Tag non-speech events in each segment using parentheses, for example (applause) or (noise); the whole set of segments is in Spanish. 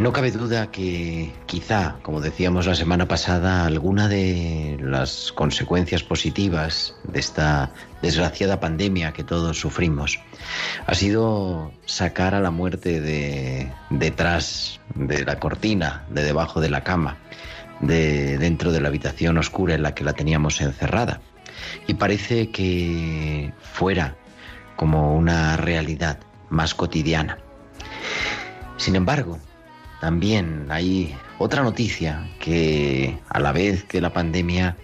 No cabe duda que quizá, como decíamos la semana pasada, alguna de las consecuencias positivas de esta desgraciada pandemia que todos sufrimos ha sido sacar a la muerte de detrás de la cortina, de debajo de la cama, de dentro de la habitación oscura en la que la teníamos encerrada. Y parece que fuera como una realidad más cotidiana. Sin embargo, también hay otra noticia que a la vez que la pandemia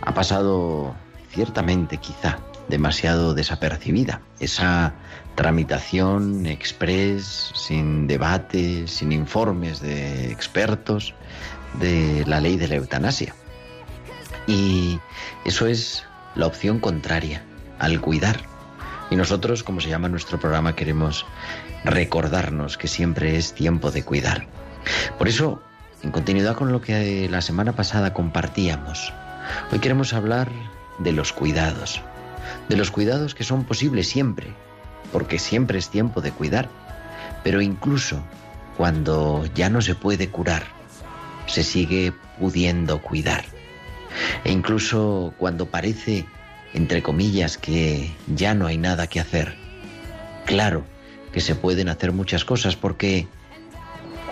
ha pasado ciertamente quizá demasiado desapercibida. Esa tramitación express, sin debate, sin informes de expertos de la ley de la eutanasia. Y eso es la opción contraria al cuidar. Y nosotros, como se llama nuestro programa, queremos recordarnos que siempre es tiempo de cuidar. Por eso, en continuidad con lo que la semana pasada compartíamos, hoy queremos hablar de los cuidados, de los cuidados que son posibles siempre, porque siempre es tiempo de cuidar, pero incluso cuando ya no se puede curar, se sigue pudiendo cuidar. E incluso cuando parece, entre comillas, que ya no hay nada que hacer, claro que se pueden hacer muchas cosas porque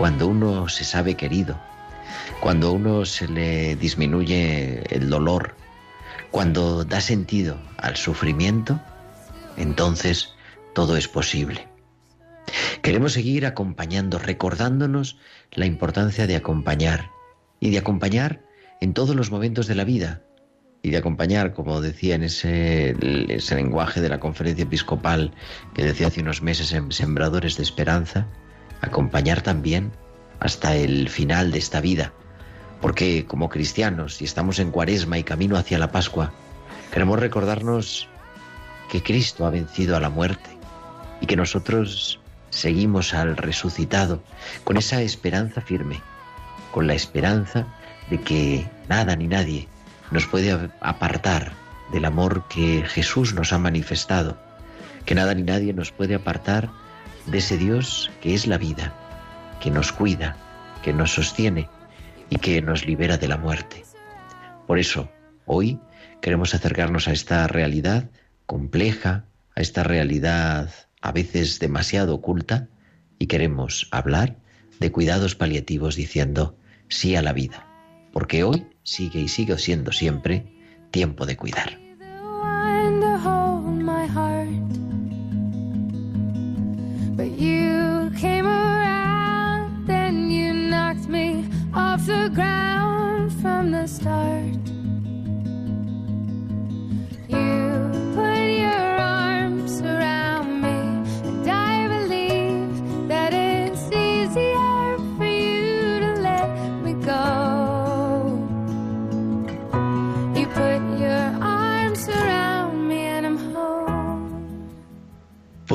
cuando uno se sabe querido, cuando uno se le disminuye el dolor, cuando da sentido al sufrimiento, entonces todo es posible. Queremos seguir acompañando, recordándonos la importancia de acompañar y de acompañar en todos los momentos de la vida y de acompañar, como decía en ese, ese lenguaje de la conferencia episcopal que decía hace unos meses en Sembradores de Esperanza, acompañar también hasta el final de esta vida. Porque como cristianos, si estamos en cuaresma y camino hacia la Pascua, queremos recordarnos que Cristo ha vencido a la muerte y que nosotros seguimos al resucitado con esa esperanza firme, con la esperanza de que nada ni nadie nos puede apartar del amor que Jesús nos ha manifestado, que nada ni nadie nos puede apartar de ese Dios que es la vida, que nos cuida, que nos sostiene y que nos libera de la muerte. Por eso, hoy queremos acercarnos a esta realidad compleja, a esta realidad a veces demasiado oculta, y queremos hablar de cuidados paliativos diciendo sí a la vida, porque hoy sigue y sigue siendo siempre tiempo de cuidar. Ground from the start.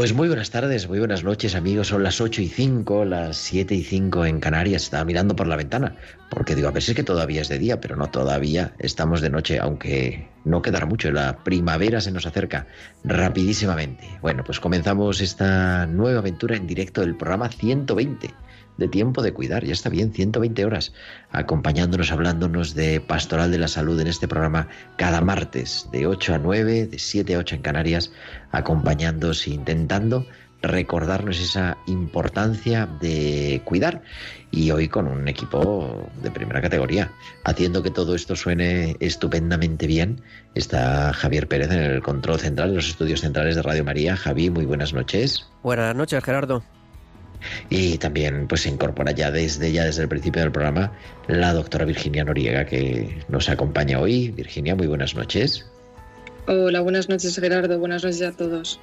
Pues muy buenas tardes, muy buenas noches amigos. Son las 8 y 5, las 7 y 5 en Canarias. Estaba mirando por la ventana porque digo, a ver si es que todavía es de día, pero no todavía. Estamos de noche, aunque no quedará mucho. La primavera se nos acerca rapidísimamente. Bueno, pues comenzamos esta nueva aventura en directo del programa 120 de tiempo de cuidar, ya está bien, 120 horas, acompañándonos, hablándonos de Pastoral de la Salud en este programa cada martes, de 8 a 9, de 7 a 8 en Canarias, acompañándonos e intentando recordarnos esa importancia de cuidar y hoy con un equipo de primera categoría. Haciendo que todo esto suene estupendamente bien está Javier Pérez en el control central de los estudios centrales de Radio María. Javi, muy buenas noches. Buenas noches, Gerardo. Y también pues se incorpora ya desde ya desde el principio del programa la doctora Virginia Noriega que nos acompaña hoy. Virginia, muy buenas noches. Hola, buenas noches Gerardo, buenas noches a todos.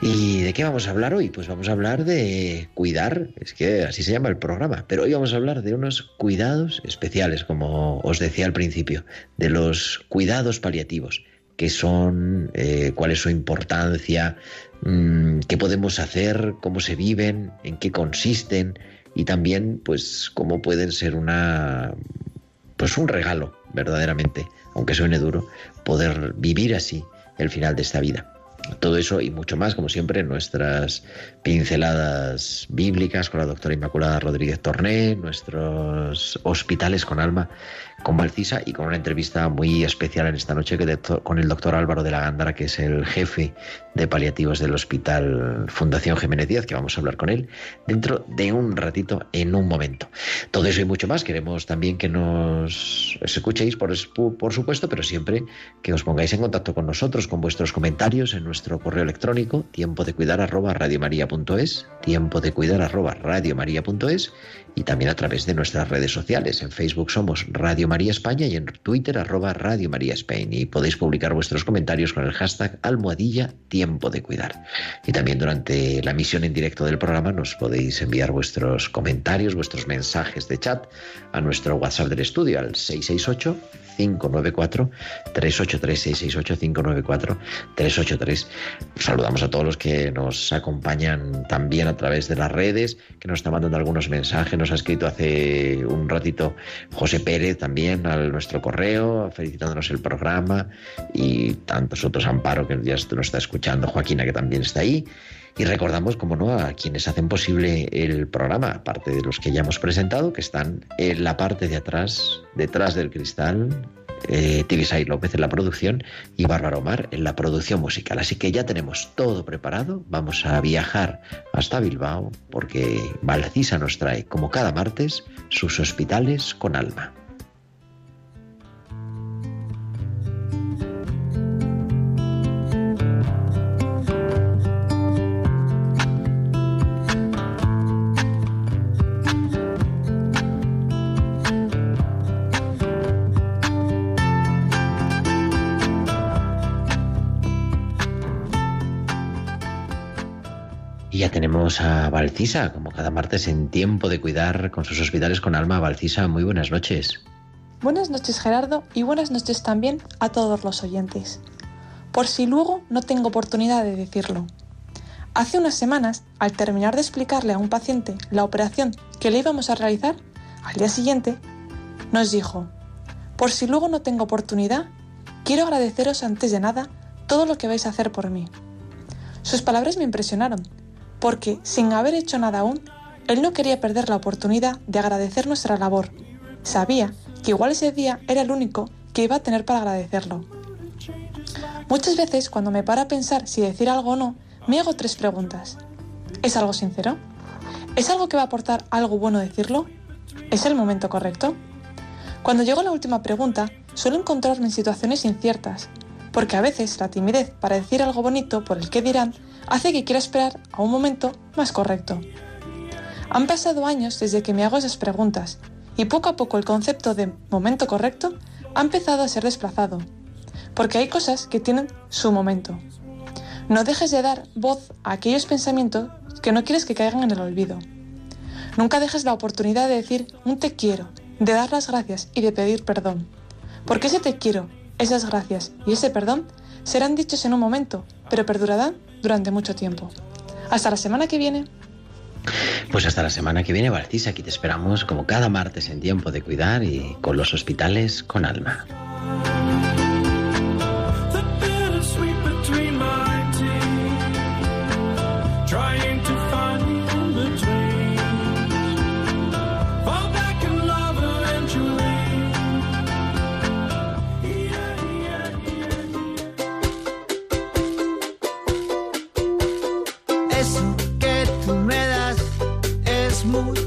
¿Y de qué vamos a hablar hoy? Pues vamos a hablar de cuidar, es que así se llama el programa, pero hoy vamos a hablar de unos cuidados especiales, como os decía al principio, de los cuidados paliativos, que son, eh, cuál es su importancia, qué podemos hacer, cómo se viven, en qué consisten y también pues cómo pueden ser una pues un regalo verdaderamente, aunque suene duro, poder vivir así el final de esta vida. Todo eso y mucho más, como siempre, nuestras pinceladas bíblicas con la doctora Inmaculada Rodríguez Torné, nuestros hospitales con alma con Valcisa y con una entrevista muy especial en esta noche que con el doctor Álvaro de la Gándara, que es el jefe de paliativos del Hospital Fundación Jiménez Díaz, que vamos a hablar con él dentro de un ratito, en un momento. Todo eso y mucho más. Queremos también que nos escuchéis, por, por supuesto, pero siempre que os pongáis en contacto con nosotros, con vuestros comentarios en nuestro correo electrónico, tiempo de cuidar arroba radiomaria.es, tiempo de cuidar arroba radiomaria.es y también a través de nuestras redes sociales. En Facebook somos Radio María España y en Twitter arroba Radio María Spain. Y podéis publicar vuestros comentarios con el hashtag almohadilla tiempo de cuidar. Y también durante la emisión en directo del programa nos podéis enviar vuestros comentarios, vuestros mensajes de chat a nuestro WhatsApp del estudio al 668 594 383 668 594 383. Saludamos a todos los que nos acompañan también a través de las redes, que nos están mandando algunos mensajes. Nos ha escrito hace un ratito José Pérez también a nuestro correo, felicitándonos el programa y tantos otros, Amparo, que ya nos está escuchando, Joaquina, que también está ahí. Y recordamos, como no, a quienes hacen posible el programa, aparte de los que ya hemos presentado, que están en la parte de atrás, detrás del cristal, eh, Tibisay López en la producción y Bárbara Omar en la producción musical. Así que ya tenemos todo preparado. Vamos a viajar hasta Bilbao porque Valcisa nos trae, como cada martes, sus hospitales con alma. Tenemos a Valcisa, como cada martes en tiempo de cuidar con sus hospitales con alma. Valcisa, muy buenas noches. Buenas noches Gerardo y buenas noches también a todos los oyentes. Por si luego no tengo oportunidad de decirlo. Hace unas semanas, al terminar de explicarle a un paciente la operación que le íbamos a realizar, al día siguiente, nos dijo, por si luego no tengo oportunidad, quiero agradeceros antes de nada todo lo que vais a hacer por mí. Sus palabras me impresionaron porque, sin haber hecho nada aún, él no quería perder la oportunidad de agradecer nuestra labor. Sabía que igual ese día era el único que iba a tener para agradecerlo. Muchas veces, cuando me paro a pensar si decir algo o no, me hago tres preguntas. ¿Es algo sincero? ¿Es algo que va a aportar algo bueno decirlo? ¿Es el momento correcto? Cuando llego a la última pregunta, suelo encontrarme en situaciones inciertas, porque a veces la timidez para decir algo bonito por el que dirán hace que quiera esperar a un momento más correcto. Han pasado años desde que me hago esas preguntas y poco a poco el concepto de momento correcto ha empezado a ser desplazado, porque hay cosas que tienen su momento. No dejes de dar voz a aquellos pensamientos que no quieres que caigan en el olvido. Nunca dejes la oportunidad de decir un te quiero, de dar las gracias y de pedir perdón, porque ese te quiero, esas gracias y ese perdón serán dichos en un momento, pero perdurarán durante mucho tiempo. Hasta la semana que viene. Pues hasta la semana que viene, Barcis, aquí te esperamos como cada martes en tiempo de cuidar y con los hospitales con alma.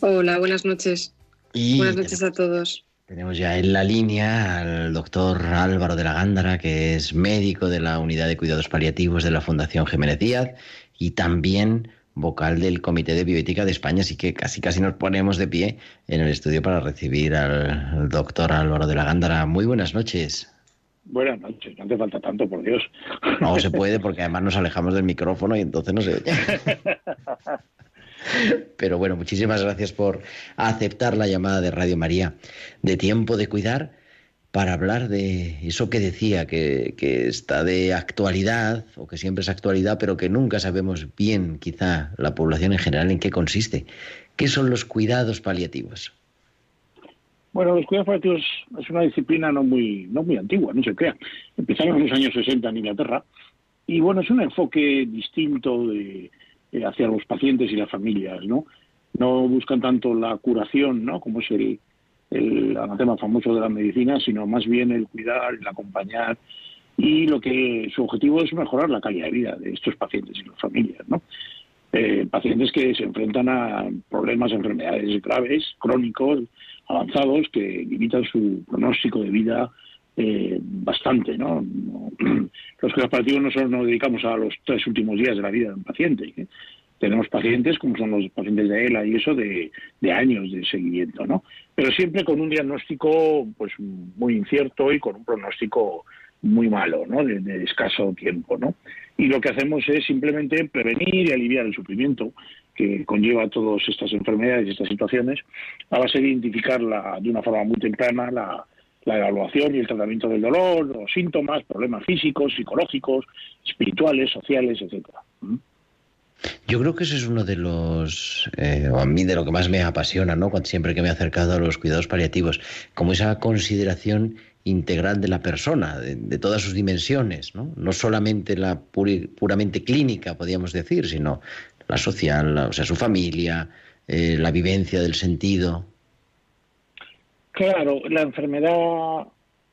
Hola, buenas noches. buenas noches a todos. Tenemos ya en la línea al doctor Álvaro de la Gándara, que es médico de la Unidad de Cuidados Paliativos de la Fundación Jiménez Díaz y también vocal del Comité de Bioética de España, así que casi casi nos ponemos de pie en el estudio para recibir al doctor Álvaro de la Gándara. Muy buenas noches. Buenas noches, no hace falta tanto, por Dios. No se puede porque además nos alejamos del micrófono y entonces no se oye. (laughs) Pero bueno, muchísimas gracias por aceptar la llamada de Radio María de Tiempo de Cuidar para hablar de eso que decía, que, está de actualidad, o que siempre es actualidad, pero que nunca sabemos bien, quizá, la población en general, en qué consiste. ¿Qué son los cuidados paliativos? Bueno, los cuidados paliativos es una disciplina no muy, no muy antigua, no se crea. Empezaron en los años 60 en Inglaterra, y bueno, es un enfoque distinto de, hacia los pacientes y las familias, ¿no? No buscan tanto la curación, ¿no? Como es el, el anatema famoso de la medicina, sino más bien el cuidar, el acompañar y lo que su objetivo es mejorar la calidad de vida de estos pacientes y las familias, ¿no? Eh, pacientes que se enfrentan a problemas, enfermedades graves, crónicos, avanzados, que limitan su pronóstico de vida eh, bastante, ¿no? (clears throat) Los cuidados paliativos no solo nos dedicamos a los tres últimos días de la vida de un paciente, ¿eh? tenemos pacientes, como son los pacientes de ELA y eso, de, años de seguimiento, ¿no? Pero siempre con un diagnóstico pues muy incierto y con un pronóstico muy malo, ¿no? De, escaso tiempo, ¿no? Y lo que hacemos es simplemente prevenir y aliviar el sufrimiento que conlleva todas estas enfermedades y estas situaciones, a base de identificarla de una forma muy temprana la, la evaluación y el tratamiento del dolor, los síntomas, problemas físicos, psicológicos, espirituales, sociales, etcétera. Yo creo que ese es uno de los, eh, o a mí de lo que más me apasiona, ¿no? Siempre que me he acercado a los cuidados paliativos, como esa consideración integral de la persona, de, todas sus dimensiones, ¿no? No solamente la puramente clínica, podríamos decir, sino la social, o sea, su familia, eh, la vivencia del sentido. Claro, la enfermedad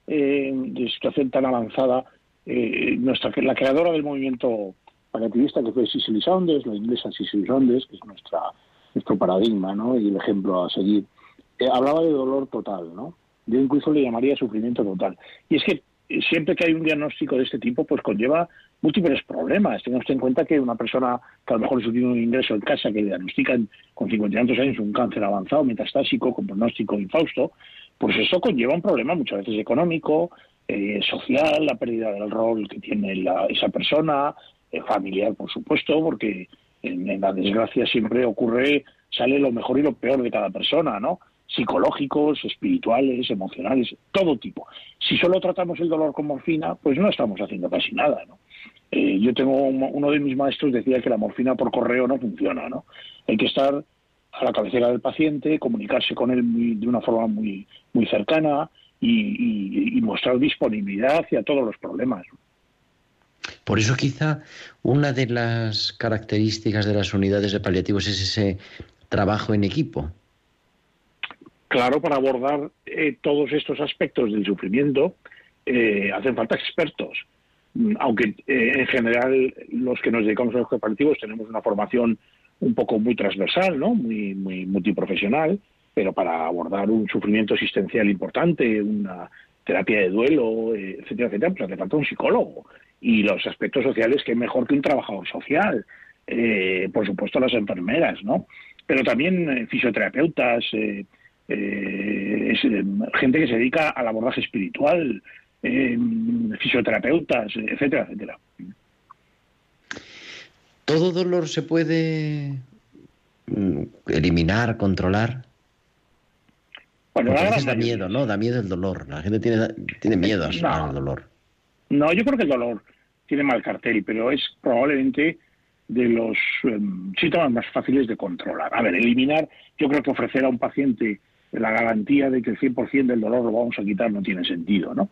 eh, de situación tan avanzada, nuestra, la creadora del movimiento paliativista que fue Cicely Saunders, la inglesa Cicely Saunders, que es nuestra, nuestro paradigma ¿no? y el ejemplo a seguir, eh, hablaba de dolor total, ¿no? Yo incluso le llamaría sufrimiento total. Y es que eh, siempre que hay un diagnóstico de este tipo, pues conlleva múltiples problemas. Tenemos en cuenta que una persona que a lo mejor tiene un ingreso en casa que le diagnostican con 50 años un cáncer avanzado, metastásico, con pronóstico infausto, pues eso conlleva un problema muchas veces económico, eh, social, la pérdida del rol que tiene la, esa persona, eh, familiar, por supuesto, porque en, la desgracia siempre ocurre, sale lo mejor y lo peor de cada persona, ¿no? Psicológicos, espirituales, emocionales, todo tipo. Si solo tratamos el dolor con morfina, pues no estamos haciendo casi nada, ¿no? Eh, yo tengo uno de mis maestros decía que la morfina por correo no funciona, ¿no? Hay que estar a la cabecera del paciente, comunicarse con él de una forma muy muy cercana y, y, mostrar disponibilidad hacia todos los problemas. Por eso quizá una de las características de las unidades de paliativos es ese trabajo en equipo. Claro, para abordar eh, todos estos aspectos del sufrimiento eh, hacen falta expertos. Aunque eh, en general los que nos dedicamos a los paliativos tenemos una formación un poco muy transversal, ¿no? muy, muy multiprofesional, pero para abordar un sufrimiento existencial importante, una terapia de duelo, etcétera, etcétera, pues hace falta un psicólogo. Y los aspectos sociales, que mejor que un trabajador social. por supuesto, las enfermeras, ¿no? Pero también fisioterapeutas, eh, eh, gente que se dedica al abordaje espiritual, eh, fisioterapeutas, etcétera, etcétera. ¿Todo dolor se puede mm, eliminar, controlar? Bueno, a da miedo, ¿no? Da miedo el dolor. La gente tiene, tiene miedo al dolor. No, yo creo que el dolor tiene mal cartel, pero es probablemente de los em, síntomas más fáciles de controlar. A ver, eliminar, yo creo que ofrecer a un paciente la garantía de que el 100% del dolor lo vamos a quitar no tiene sentido, ¿no?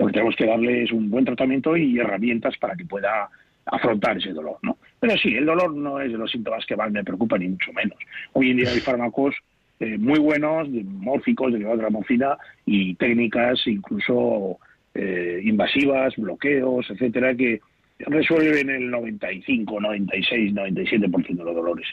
Lo que tenemos que darle es un buen tratamiento y herramientas para que pueda afrontar ese dolor, ¿no? Pero sí, el dolor no es de los síntomas que más me preocupan, ni mucho menos. Hoy en día hay fármacos eh, muy buenos, de mórficos, derivados de la morfina, y técnicas incluso eh, invasivas, bloqueos, etcétera, que resuelven el 95, 96, 97% de los dolores.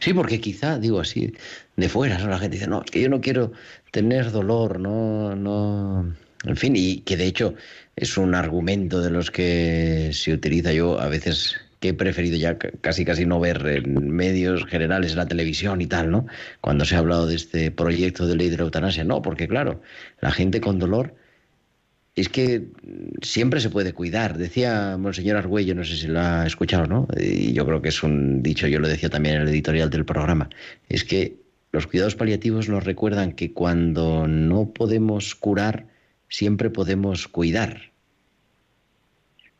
Sí, porque quizá, digo así, de fuera, la gente dice, no, es que yo no quiero tener dolor, no, no. En fin, y que de hecho es un argumento de los que se utiliza yo a veces que he preferido ya casi casi no ver en medios generales, en la televisión y tal, ¿no? Cuando se ha hablado de este proyecto de ley de la eutanasia, no, porque claro, la gente con dolor es que siempre se puede cuidar. Decía Monseñor Argüello, no sé si lo ha escuchado, ¿no? Y yo creo que es un dicho, yo lo decía también en el editorial del programa, es que los cuidados paliativos nos recuerdan que cuando no podemos curar, siempre podemos cuidar.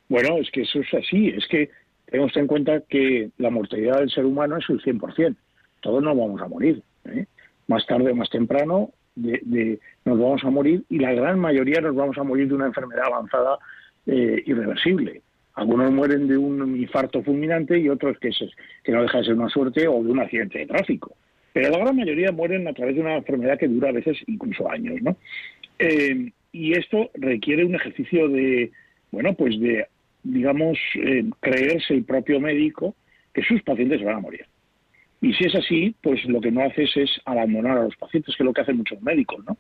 Bueno, es que eso es así, es que tenemos en cuenta que la mortalidad del ser humano es el 100%, todos nos vamos a morir. ¿eh? Más tarde o más temprano de, nos vamos a morir y la gran mayoría nos vamos a morir de una enfermedad avanzada eh, irreversible. Algunos mueren de un infarto fulminante y otros que, que no deja de ser una suerte o de un accidente de tráfico. Pero la gran mayoría mueren a través de una enfermedad que dura a veces incluso años, ¿no? Eh, y esto requiere un ejercicio de, bueno, pues de, digamos, eh, creerse el propio médico que sus pacientes van a morir. Y si es así, pues lo que no haces es abandonar a los pacientes, que es lo que hacen muchos médicos, ¿no?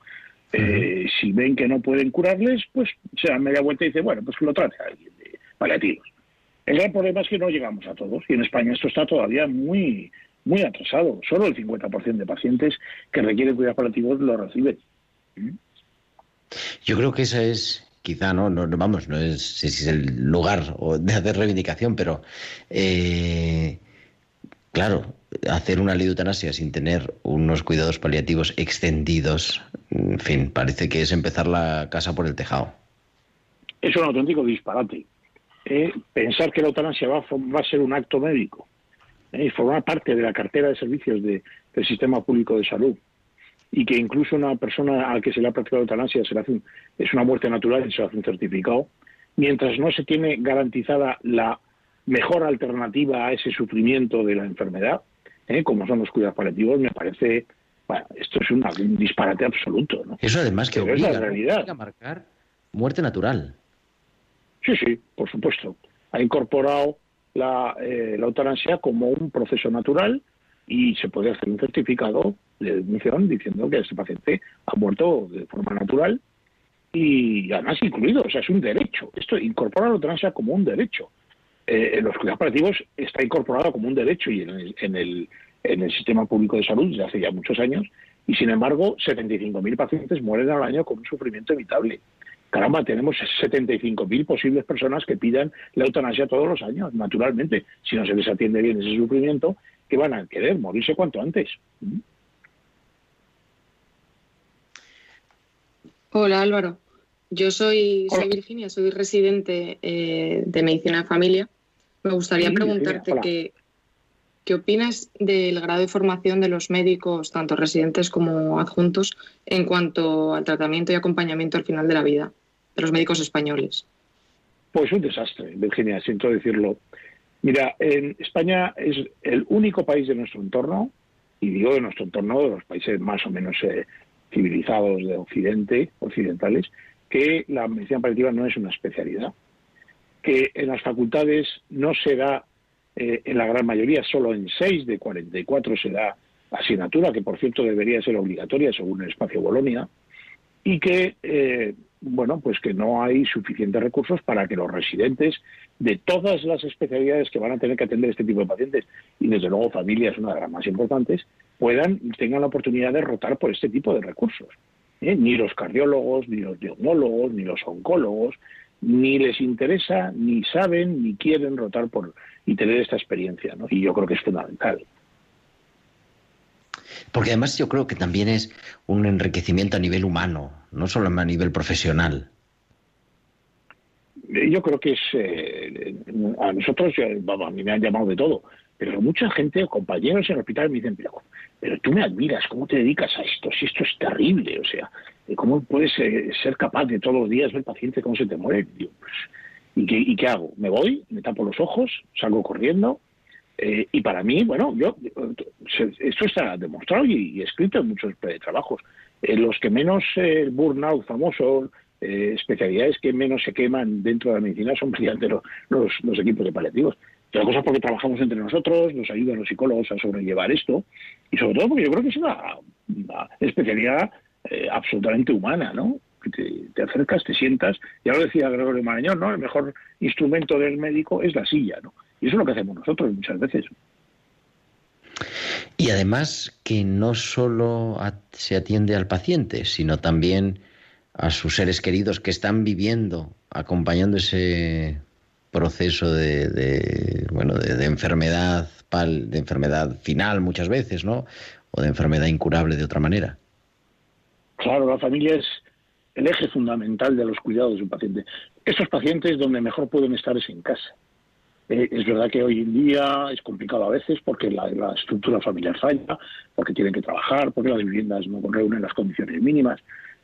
Eh, si ven que no pueden curarles, pues se dan media vuelta y dicen, bueno, pues que lo trate a alguien de paliativos. El gran problema es que no llegamos a todos y en España esto está todavía muy muy atrasado. Solo el 50% de pacientes que requieren cuidados paliativos lo reciben. Yo creo que esa es quizá no, no vamos, no es el lugar de hacer reivindicación, pero eh, claro, hacer una ley de eutanasia sin tener unos cuidados paliativos extendidos, en fin, parece que es empezar la casa por el tejado. Es un auténtico disparate. ¿eh? Pensar que la eutanasia va, a ser un acto médico ¿eh? y formar parte de la cartera de servicios del sistema público de salud y que incluso una persona a la que se le ha practicado eutanasia se le hace es una muerte natural y se le hace un certificado, mientras no se tiene garantizada la mejor alternativa a ese sufrimiento de la enfermedad, ¿eh? como son los cuidados paliativos, me parece, bueno, esto es un disparate absoluto. ¿no? Eso además que obliga, la realidad. a marcar muerte natural. Sí, sí, por supuesto. Ha incorporado la, eh, la eutanasia como un proceso natural y se puede hacer un certificado de admisión diciendo que este paciente ha muerto de forma natural y además incluido, o sea, es un derecho. Esto incorpora la eutanasia como un derecho eh, los cuidados paliativos está incorporado como un derecho y en el, en el, en el sistema público de salud desde hace ya muchos años, y sin embargo 75.000 pacientes mueren al año con un sufrimiento evitable. Caramba, tenemos 75.000 posibles personas que pidan la eutanasia todos los años, naturalmente, si no se les atiende bien ese sufrimiento, que van a querer morirse cuanto antes. Hola Álvaro, yo soy, soy Virginia, soy residente eh, de medicina de familia me gustaría preguntarte qué, opinas del grado de formación de los médicos, tanto residentes como adjuntos, en cuanto al tratamiento y acompañamiento al final de la vida de los médicos españoles. Pues un desastre, Virginia, siento decirlo. Mira, en España es el único país de nuestro entorno, y digo de nuestro entorno, de los países más o menos eh, civilizados de Occidente, occidentales, que la medicina paliativa no es una especialidad. Que en las facultades no se da, eh, en la gran mayoría, solo en 6 de 44 se da asignatura, que por cierto debería ser obligatoria según el espacio Bolonia, y que eh, bueno, pues que no hay suficientes recursos para que los residentes de todas las especialidades que van a tener que atender este tipo de pacientes, y desde luego familias, una de las más importantes, puedan, tengan la oportunidad de rotar por este tipo de recursos. ¿eh? Ni los cardiólogos, ni los neumólogos, ni los oncólogos, ni les interesa, ni saben, ni quieren rotar por y tener esta experiencia, ¿no? Y yo creo que es fundamental. Porque además yo creo que también es un enriquecimiento a nivel humano, no solo a nivel profesional. Yo creo que es eh, a nosotros, a mí me han llamado de todo, pero mucha gente, compañeros en el hospital me dicen, pero, tú me admiras, ¿cómo te dedicas a esto? Si esto es terrible, o sea, ¿cómo puedes eh, ser capaz de todos los días ver paciente cómo se te muere? Pues, ¿y, qué, ¿Y qué hago? ¿Me voy? ¿Me tapo los ojos? ¿Salgo corriendo? Eh, y para mí, bueno, yo esto está demostrado y, escrito en muchos trabajos. Eh, los que menos eh, burnout famoso, eh, especialidades que menos se queman dentro de la medicina son (laughs) los, los, equipos de paliativos. Otra cosa porque trabajamos entre nosotros, nos ayudan los psicólogos a sobrellevar esto y sobre todo porque yo creo que es una, especialidad absolutamente humana, ¿no? te, te, acercas, te sientas, ya lo decía Gregorio Marañón, ¿no? El mejor instrumento del médico es la silla, ¿no? Y eso es lo que hacemos nosotros muchas veces. Y además que no solo se atiende al paciente, sino también a sus seres queridos que están viviendo, acompañando ese proceso de, bueno de, enfermedad de enfermedad final muchas veces, ¿no? O de enfermedad incurable de otra manera. Claro, la familia es el eje fundamental de los cuidados de un paciente. Estos pacientes donde mejor pueden estar es en casa. Eh, es verdad que hoy en día es complicado a veces porque la, estructura familiar falla, porque tienen que trabajar, porque las viviendas no reúnen las condiciones mínimas,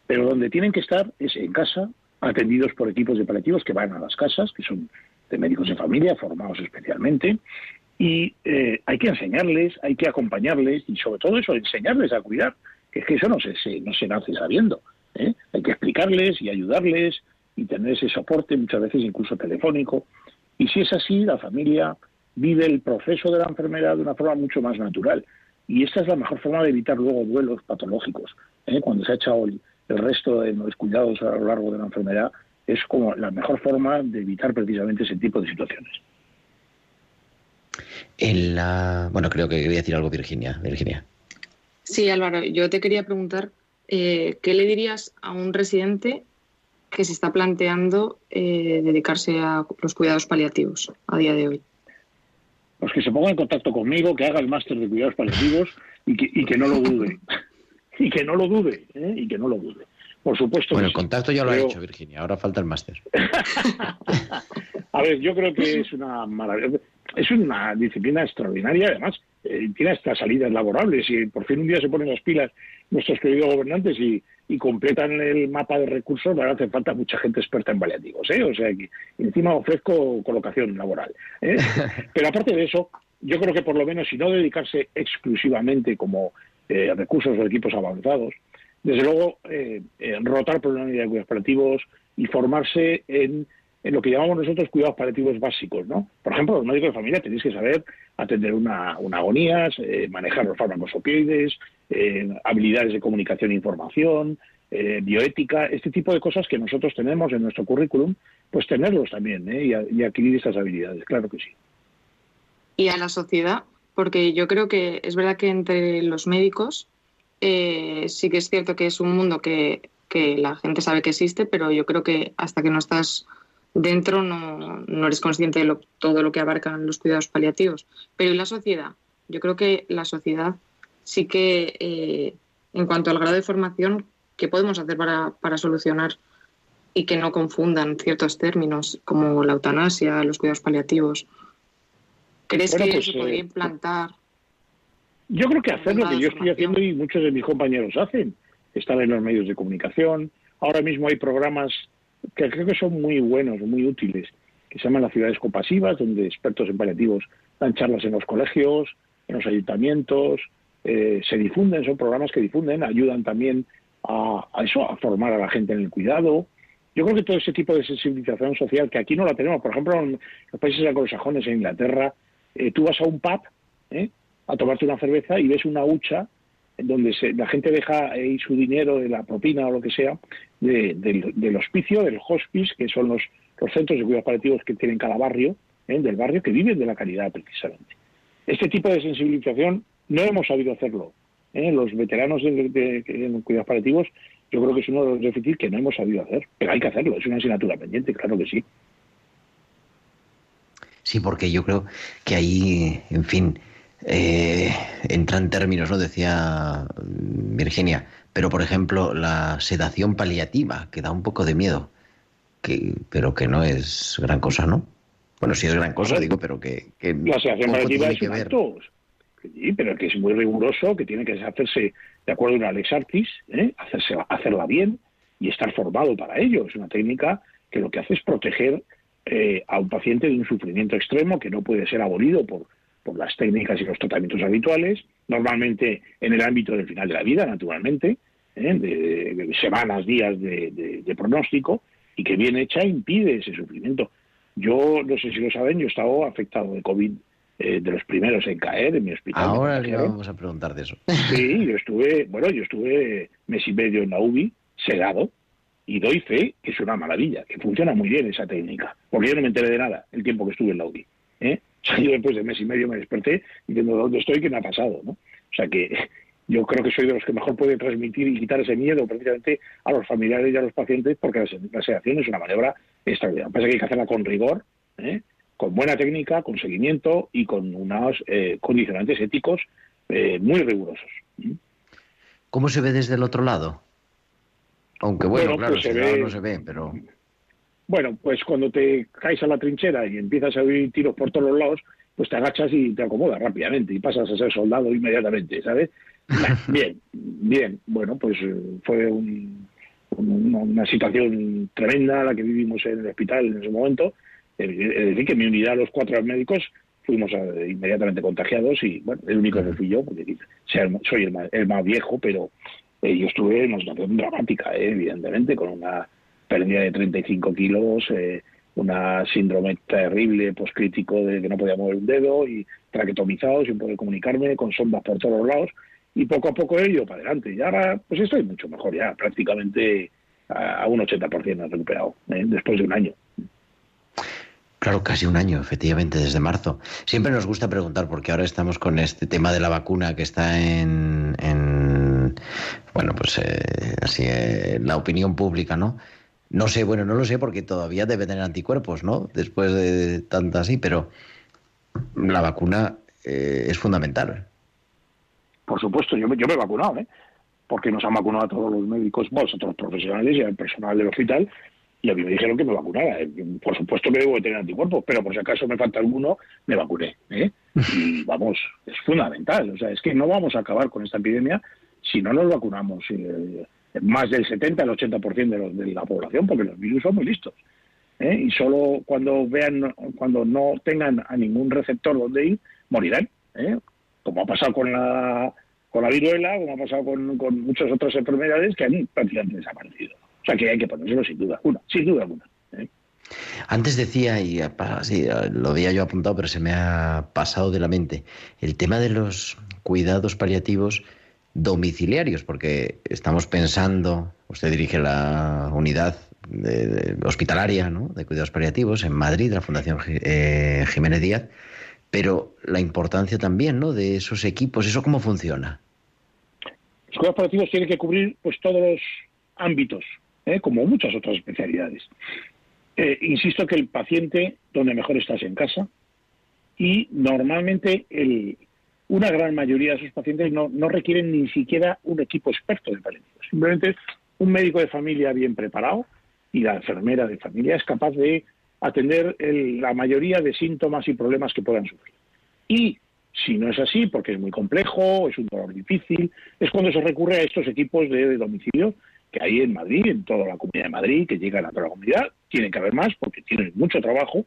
pero donde tienen que estar es en casa, atendidos por equipos de paliativos que van a las casas, que son de médicos de familia, formados especialmente, y eh, hay que enseñarles, hay que acompañarles y sobre todo eso, enseñarles a cuidar, que es que eso no se, no se nace sabiendo. ¿eh? Hay que explicarles y ayudarles y tener ese soporte, muchas veces incluso telefónico. Y si es así, la familia vive el proceso de la enfermedad de una forma mucho más natural. Y esta es la mejor forma de evitar luego duelos patológicos. ¿eh? Cuando se ha echado el, resto de los cuidados a lo largo de la enfermedad, es como la mejor forma de evitar precisamente ese tipo de situaciones. En la... Bueno, creo que quería decir algo Virginia. Virginia. Sí, Álvaro, yo te quería preguntar, eh, ¿qué le dirías a un residente que se está planteando eh, dedicarse a los cuidados paliativos a día de hoy? Pues que se ponga en contacto conmigo, que haga el máster de cuidados paliativos y que, no lo dude. (laughs) y que no lo dude, ¿eh? y que no lo dude. Por supuesto. Bueno, el contacto ya lo ha hecho Virginia, ahora falta el máster. (laughs) a ver, yo creo que es una maravilla. Es una disciplina extraordinaria, además, eh, tiene estas salidas laborables y por fin un día se ponen las pilas nuestros queridos gobernantes y, y completan el mapa de recursos, ahora hace falta mucha gente experta en paliativos, ¿eh? O sea, que encima ofrezco colocación laboral. ¿eh? (laughs) Pero aparte de eso, yo creo que por lo menos si no dedicarse exclusivamente como eh, recursos o equipos avanzados, desde luego eh, rotar por una unidad de cuidados paliativos y formarse en en lo que llamamos nosotros cuidados paliativos básicos, ¿no? Por ejemplo, los médicos de familia tenéis que saber atender una, una agonías, eh, manejar los fármacos opioides, eh, habilidades de comunicación e información, eh, bioética, este tipo de cosas que nosotros tenemos en nuestro currículum, pues tenerlos también y, y, adquirir esas habilidades, claro que sí. Y a la sociedad, porque yo creo que es verdad que entre los médicos sí que es cierto que es un mundo que, que la gente sabe que existe, pero yo creo que hasta que no estás dentro no, no eres consciente de todo lo que abarcan los cuidados paliativos. Pero ¿y la sociedad? Yo creo que la sociedad sí que, eh, en cuanto al grado de formación, ¿qué podemos hacer para, para solucionar y que no confundan ciertos términos como la eutanasia, los cuidados paliativos? ¿Crees que pues, se podría eh, implantar? Yo creo que hacer lo que yo estoy haciendo y muchos de mis compañeros hacen. Estar en los medios de comunicación. Ahora mismo hay programas que creo que son muy buenos, muy útiles, que se llaman las ciudades compasivas, donde expertos en paliativos dan charlas en los colegios, en los ayuntamientos, eh, se difunden, son programas que difunden, ayudan también a, eso, a formar a la gente en el cuidado. Yo creo que todo ese tipo de sensibilización social, que aquí no la tenemos, por ejemplo, en los países anglosajones, en Inglaterra, eh, tú vas a un pub ¿eh? A tomarte una cerveza y ves una hucha donde la gente deja su dinero de la propina o lo que sea del, hospicio, del hospice, que son los, centros de cuidados paliativos que tienen cada barrio, ¿eh? del barrio, que viven de la caridad precisamente. Este tipo de sensibilización no hemos sabido hacerlo. ¿eh? Los veteranos de, de, cuidados paliativos, yo creo que es uno de los déficits que no hemos sabido hacer, pero hay que hacerlo, es una asignatura pendiente, claro que sí. Sí, porque yo creo que ahí, en fin, eh, entran términos, ¿no? Decía Virginia, pero por ejemplo, la sedación paliativa, que da un poco de miedo, que, pero que no es gran cosa, ¿no? Bueno, sí es gran cosa, digo, pero que... que la sedación paliativa es un acto, sí, pero que es muy riguroso, que tiene que hacerse de acuerdo a una Alex Artis, ¿eh? hacerse, hacerla bien y estar formado para ello. Es una técnica que lo que hace es proteger eh, a un paciente de un sufrimiento extremo que no puede ser abolido por, por las técnicas y los tratamientos habituales, normalmente en el ámbito del final de la vida, naturalmente, ¿eh? de, semanas, días de, pronóstico, y que bien hecha impide ese sufrimiento. Yo, no sé si lo saben, yo he estado afectado de COVID eh, de los primeros en caer en mi hospital. Ahora le vamos a preguntar de eso. Sí, yo estuve, bueno, yo estuve mes y medio en la UBI, sedado, y doy fe que es una maravilla, que funciona muy bien esa técnica, porque yo no me enteré de nada el tiempo que estuve en la UBI. ¿eh? (laughs) yo después de mes y medio me desperté diciendo dónde estoy, qué me ha pasado, ¿no? O sea que yo creo que soy de los que mejor puede transmitir y quitar ese miedo precisamente a los familiares y a los pacientes, porque la, sedación es una maniobra extraordinaria. Lo que pasa es que hay que hacerla con rigor, ¿eh? con buena técnica, con seguimiento y con unos eh, condicionantes éticos eh, muy rigurosos. ¿Cómo se ve desde el otro lado? Aunque bueno, claro, pues se no se ve, pero... Bueno, pues cuando te caes a la trinchera y empiezas a oír tiros por todos los lados, pues te agachas y te acomodas rápidamente y pasas a ser soldado inmediatamente, ¿sabes? (laughs) bien, bien. Bueno, pues eh, fue una, situación tremenda la que vivimos en el hospital en ese momento. Es decir, que mi unidad, los cuatro médicos, fuimos eh, inmediatamente contagiados y, bueno, el único que fui yo, porque soy el más, viejo, pero eh, yo estuve en una situación dramática, evidentemente, con una pérdida de 35 kilos, eh, una síndrome terrible, poscrítico de que no podía mover un dedo y traquetomizado sin poder comunicarme, con sondas por todos lados y poco a poco ello para adelante. Y ahora pues estoy mucho mejor ya, prácticamente a, un 80% recuperado, ¿eh? después de un año. Claro, casi un año, efectivamente, desde marzo. Siempre nos gusta preguntar, porque ahora estamos con este tema de la vacuna que está en, bueno, pues eh, así, en la opinión pública, ¿no? No sé, bueno, no lo sé porque todavía debe tener anticuerpos, ¿no? Después de tanta así, pero la vacuna eh, es fundamental. Por supuesto, yo me, yo me he vacunado, ¿eh? Porque nos han vacunado a todos los médicos, bueno, a todos los profesionales y al personal del hospital, y a mí me dijeron que me vacunara. Eh, por supuesto que debo de tener anticuerpos, pero por si acaso me falta alguno, me vacuné. ¿eh? (laughs) Y vamos, es fundamental. O sea, es que no vamos a acabar con esta epidemia si no nos vacunamos. Eh, más del 70 al 80% de, los, de la población, porque los virus son muy listos. ¿eh? Y solo cuando vean, cuando no tengan a ningún receptor donde ir, morirán. ¿eh? Como ha pasado con la, con la viruela, como ha pasado con, con muchas otras enfermedades que han prácticamente desaparecido. O sea que hay que ponérselo sin duda alguna, sin duda alguna. ¿eh? Antes decía, y sí, lo había yo apuntado, pero se me ha pasado de la mente, el tema de los cuidados paliativos domiciliarios, porque estamos pensando, usted dirige la unidad hospitalaria de cuidados paliativos en Madrid, la Fundación eh, Jiménez Díaz, pero la importancia también ¿no? de esos equipos, ¿eso cómo funciona? Los cuidados paliativos tienen que cubrir pues todos los ámbitos, ¿eh? como muchas otras especialidades. Eh, insisto que el paciente donde mejor estás en casa y normalmente el, una gran mayoría de esos pacientes no, requieren ni siquiera un equipo experto de paliativos. Simplemente un médico de familia bien preparado y la enfermera de familia es capaz de atender la mayoría de síntomas y problemas que puedan sufrir. Y si no es así, porque es muy complejo, es un dolor difícil, es cuando se recurre a estos equipos de, domicilio que hay en Madrid, en toda la comunidad de Madrid, que llegan a toda la comunidad. Tienen que haber más porque tienen mucho trabajo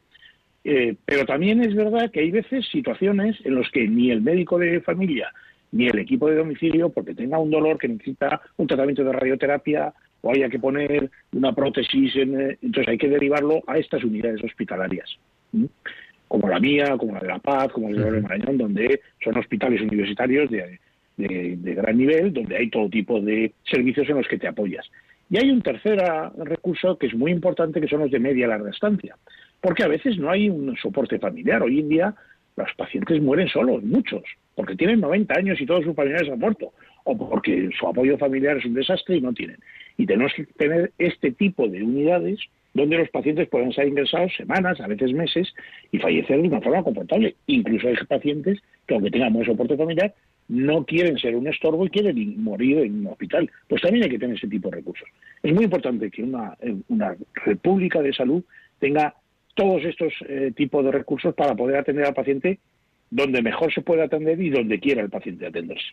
Eh, pero también es verdad que hay veces situaciones en las que ni el médico de familia ni el equipo de domicilio, porque tenga un dolor que necesita un tratamiento de radioterapia o haya que poner una prótesis, en, eh, entonces hay que derivarlo a estas unidades hospitalarias, como la mía, como la de La Paz, como la de Marañón, donde son hospitales universitarios de, de, gran nivel, donde hay todo tipo de servicios en los que te apoyas. Y hay un tercer recurso que es muy importante, que son los de media larga estancia, porque a veces no hay un soporte familiar. Hoy en día los pacientes mueren solos, muchos, porque tienen 90 años y todos sus familiares han muerto, o porque su apoyo familiar es un desastre y no tienen. Y tenemos que tener este tipo de unidades donde los pacientes pueden ser ingresados semanas, a veces meses, y fallecer de una forma confortable. Incluso hay pacientes que, aunque tengan buen soporte familiar, no quieren ser un estorbo y quieren morir en un hospital. Pues también hay que tener ese tipo de recursos. Es muy importante que una, una república de salud tenga todos estos eh, tipos de recursos para poder atender al paciente donde mejor se puede atender y donde quiera el paciente atenderse.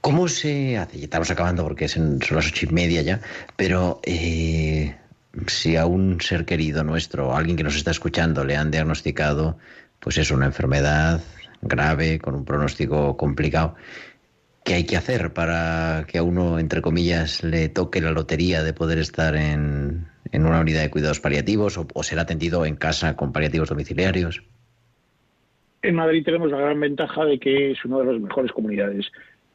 ¿Cómo se hace? Ya estamos acabando porque son las ocho y media ya, pero eh, si a un ser querido nuestro, alguien que nos está escuchando, le han diagnosticado, pues es una enfermedad grave, con un pronóstico complicado. ¿Qué hay que hacer para que a uno, entre comillas, le toque la lotería de poder estar en, una unidad de cuidados paliativos o, ser atendido en casa con paliativos domiciliarios? En Madrid tenemos la gran ventaja de que es una de las mejores comunidades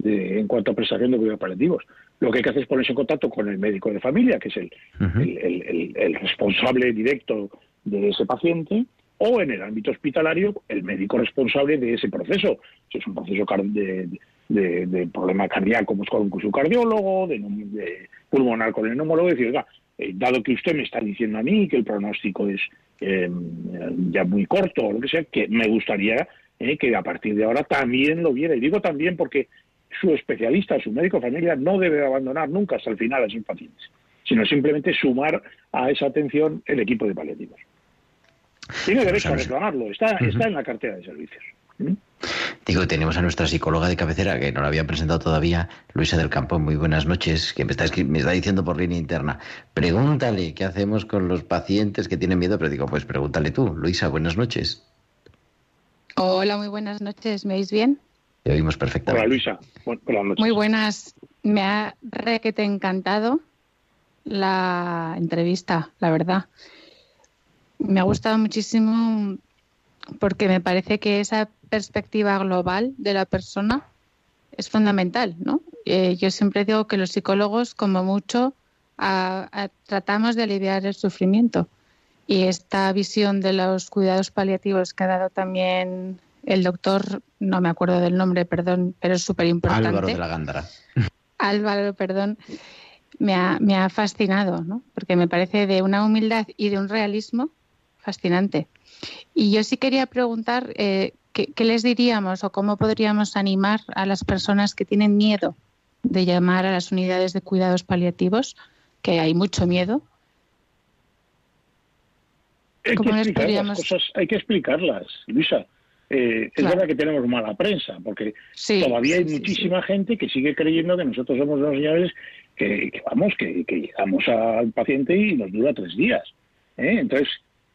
en cuanto a prestación de cuidados paliativos. Lo que hay que hacer es ponerse en contacto con el médico de familia, que es el, el responsable directo de ese paciente, o en el ámbito hospitalario el médico responsable de ese proceso. Si es un proceso de, de, problema cardíaco, pues con su cardiólogo, de, pulmonar con el neumólogo, y decir, oiga, eh, dado que usted me está diciendo a mí que el pronóstico es em, ya muy corto o lo que sea, que me gustaría eh, que a partir de ahora también lo viera. Y digo también porque su especialista, su médico familia, no debe abandonar nunca hasta el final a sus pacientes, sino simplemente sumar a esa atención el equipo de paliativos. Tiene derecho a reclamarlo, está, está en la cartera de servicios. ¿Mm? Digo, tenemos a nuestra psicóloga de cabecera, que no la había presentado todavía, Luisa del Campo. Muy buenas noches, que me está, me está diciendo por línea interna. Pregúntale qué hacemos con los pacientes que tienen miedo, pero digo, pues pregúntale tú. Luisa, buenas noches. Hola, muy buenas noches. ¿Me oís bien? Te oímos perfectamente. Hola, Luisa. buenas noches. Muy buenas. Me ha re que te encantado la entrevista, la verdad. Me ha gustado muchísimo porque me parece que esa perspectiva global de la persona es fundamental, ¿no? Eh, yo siempre digo que los psicólogos, como mucho, tratamos de aliviar el sufrimiento. Y esta visión de los cuidados paliativos que ha dado también el doctor, no me acuerdo del nombre, perdón, pero es súper importante. Álvaro de la Gándara. (laughs) Álvaro, perdón, me ha, me ha fascinado, ¿no? Porque me parece de una humildad y de un realismo fascinante. Y yo sí quería preguntar eh, ¿qué, les diríamos o cómo podríamos animar a las personas que tienen miedo de llamar a las unidades de cuidados paliativos, que hay mucho miedo. Hay que, explicar cosas, hay que explicarlas, Luisa. Eh, es verdad que tenemos mala prensa, porque todavía hay muchísima gente que sigue creyendo que nosotros somos los señores que, vamos, que, llegamos al paciente y nos dura tres días. ¿eh? Entonces,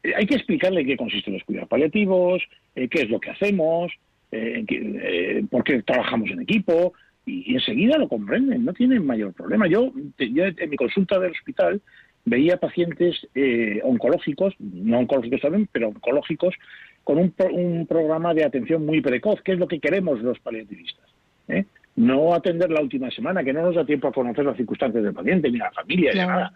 hay que explicarle qué consisten los cuidados paliativos, eh, qué es lo que hacemos, eh, por qué trabajamos en equipo, y, enseguida lo comprenden, no tienen mayor problema. Yo, en mi consulta del hospital veía pacientes oncológicos, no oncológicos también, pero oncológicos, con un, programa de atención muy precoz, que es lo que queremos los paliativistas. No atender la última semana, que no nos da tiempo a conocer las circunstancias del paciente, ni la familia, ni nada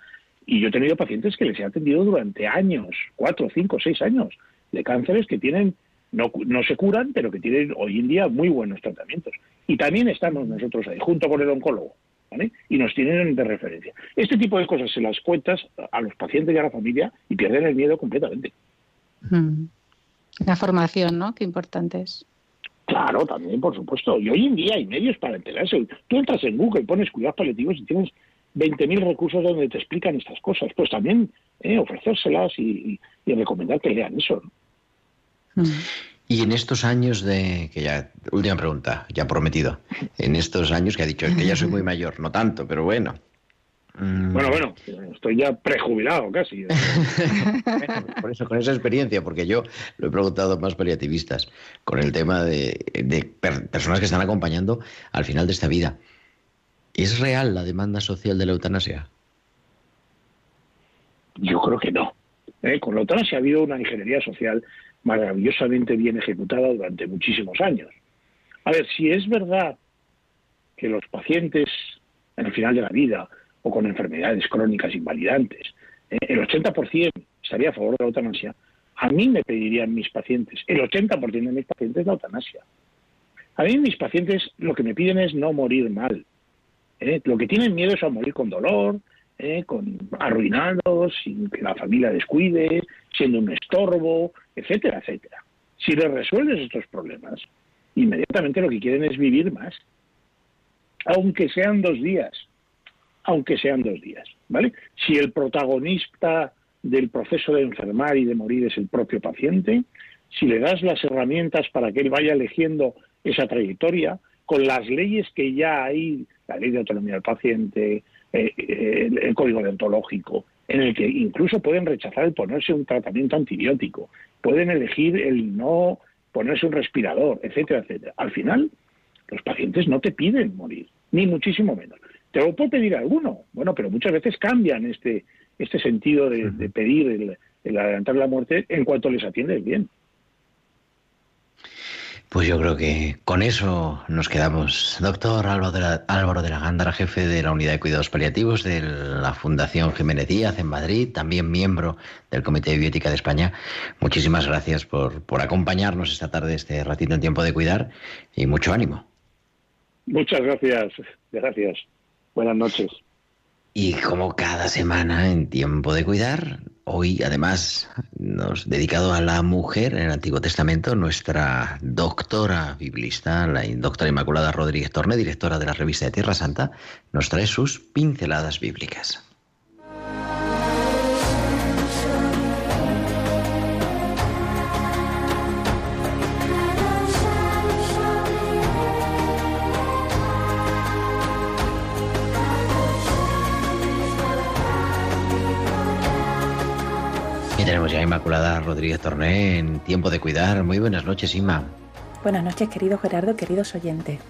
y yo he tenido pacientes que les he atendido durante años, cuatro, cinco, seis años, de cánceres que tienen, no, no se curan, pero que tienen hoy en día muy buenos tratamientos. Y también estamos nosotros ahí, junto con el oncólogo, ¿vale? Y nos tienen de referencia. Este tipo de cosas se las cuentas a los pacientes y a la familia y pierden el miedo completamente. Hmm. La formación, ¿no? Qué importante es. Claro, también, por supuesto. Y hoy en día hay medios para enterarse. Tú entras en Google, pones cuidados paliativos y tienes 20.000 recursos donde te explican estas cosas. Pues también eh, ofrecérselas y, recomendar que lean eso. Mm. Y en estos años de, que ya, última pregunta, ya prometido, en estos años que ha dicho, es que ya soy muy mayor, no tanto, pero bueno, Mm. Bueno, bueno, estoy ya prejubilado casi. (laughs) por eso, con esa experiencia, porque yo lo he preguntado a más paliativistas, con el tema de, personas que están acompañando al final de esta vida. ¿Es real la demanda social de la eutanasia? Yo creo que no. ¿eh? Con la eutanasia ha habido una ingeniería social maravillosamente bien ejecutada durante muchísimos años. A ver, si es verdad que los pacientes en el final de la vida o con enfermedades crónicas invalidantes, eh, el 80% estaría a favor de la eutanasia, a mí me pedirían mis pacientes, el 80% de mis pacientes la eutanasia. A mí mis pacientes lo que me piden es no morir mal. ¿Eh? Lo que tienen miedo es a morir con dolor, ¿eh? con arruinados, sin que la familia descuide, siendo un estorbo, etcétera, etcétera. Si les resuelves estos problemas, inmediatamente lo que quieren es vivir más, aunque sean dos días, aunque sean dos días, ¿vale? Si el protagonista del proceso de enfermar y de morir es el propio paciente, si le das las herramientas para que él vaya eligiendo esa trayectoria, con las leyes que ya hay, la ley de autonomía del paciente, eh, eh, el, código deontológico, en el que incluso pueden rechazar el ponerse un tratamiento antibiótico, pueden elegir el no ponerse un respirador, etcétera, etcétera. Al final, los pacientes no te piden morir, ni muchísimo menos. Te lo puede pedir alguno, bueno, pero muchas veces cambian este, este sentido de, pedir el, el adelantar la muerte en cuanto les atiendes bien. Pues yo creo que con eso nos quedamos. Doctor Álvaro de la, Álvaro de la Gándara, jefe de la Unidad de Cuidados Paliativos de la Fundación Jiménez Díaz en Madrid, también miembro del Comité de Biótica de España. Muchísimas gracias por, por acompañarnos esta tarde, este ratito en tiempo de cuidar y mucho ánimo. Muchas gracias, gracias. Buenas noches. Y como cada semana en tiempo de cuidar, hoy además nos dedicado a la mujer en el Antiguo Testamento, nuestra doctora biblista, la doctora Inmaculada Rodríguez Torne, directora de la revista de Tierra Santa, nos trae sus pinceladas bíblicas. Tenemos ya a Inmaculada Rodríguez Torné en Tiempo de Cuidar. Muy buenas noches, Inma. Buenas noches, querido Gerardo, queridos oyentes.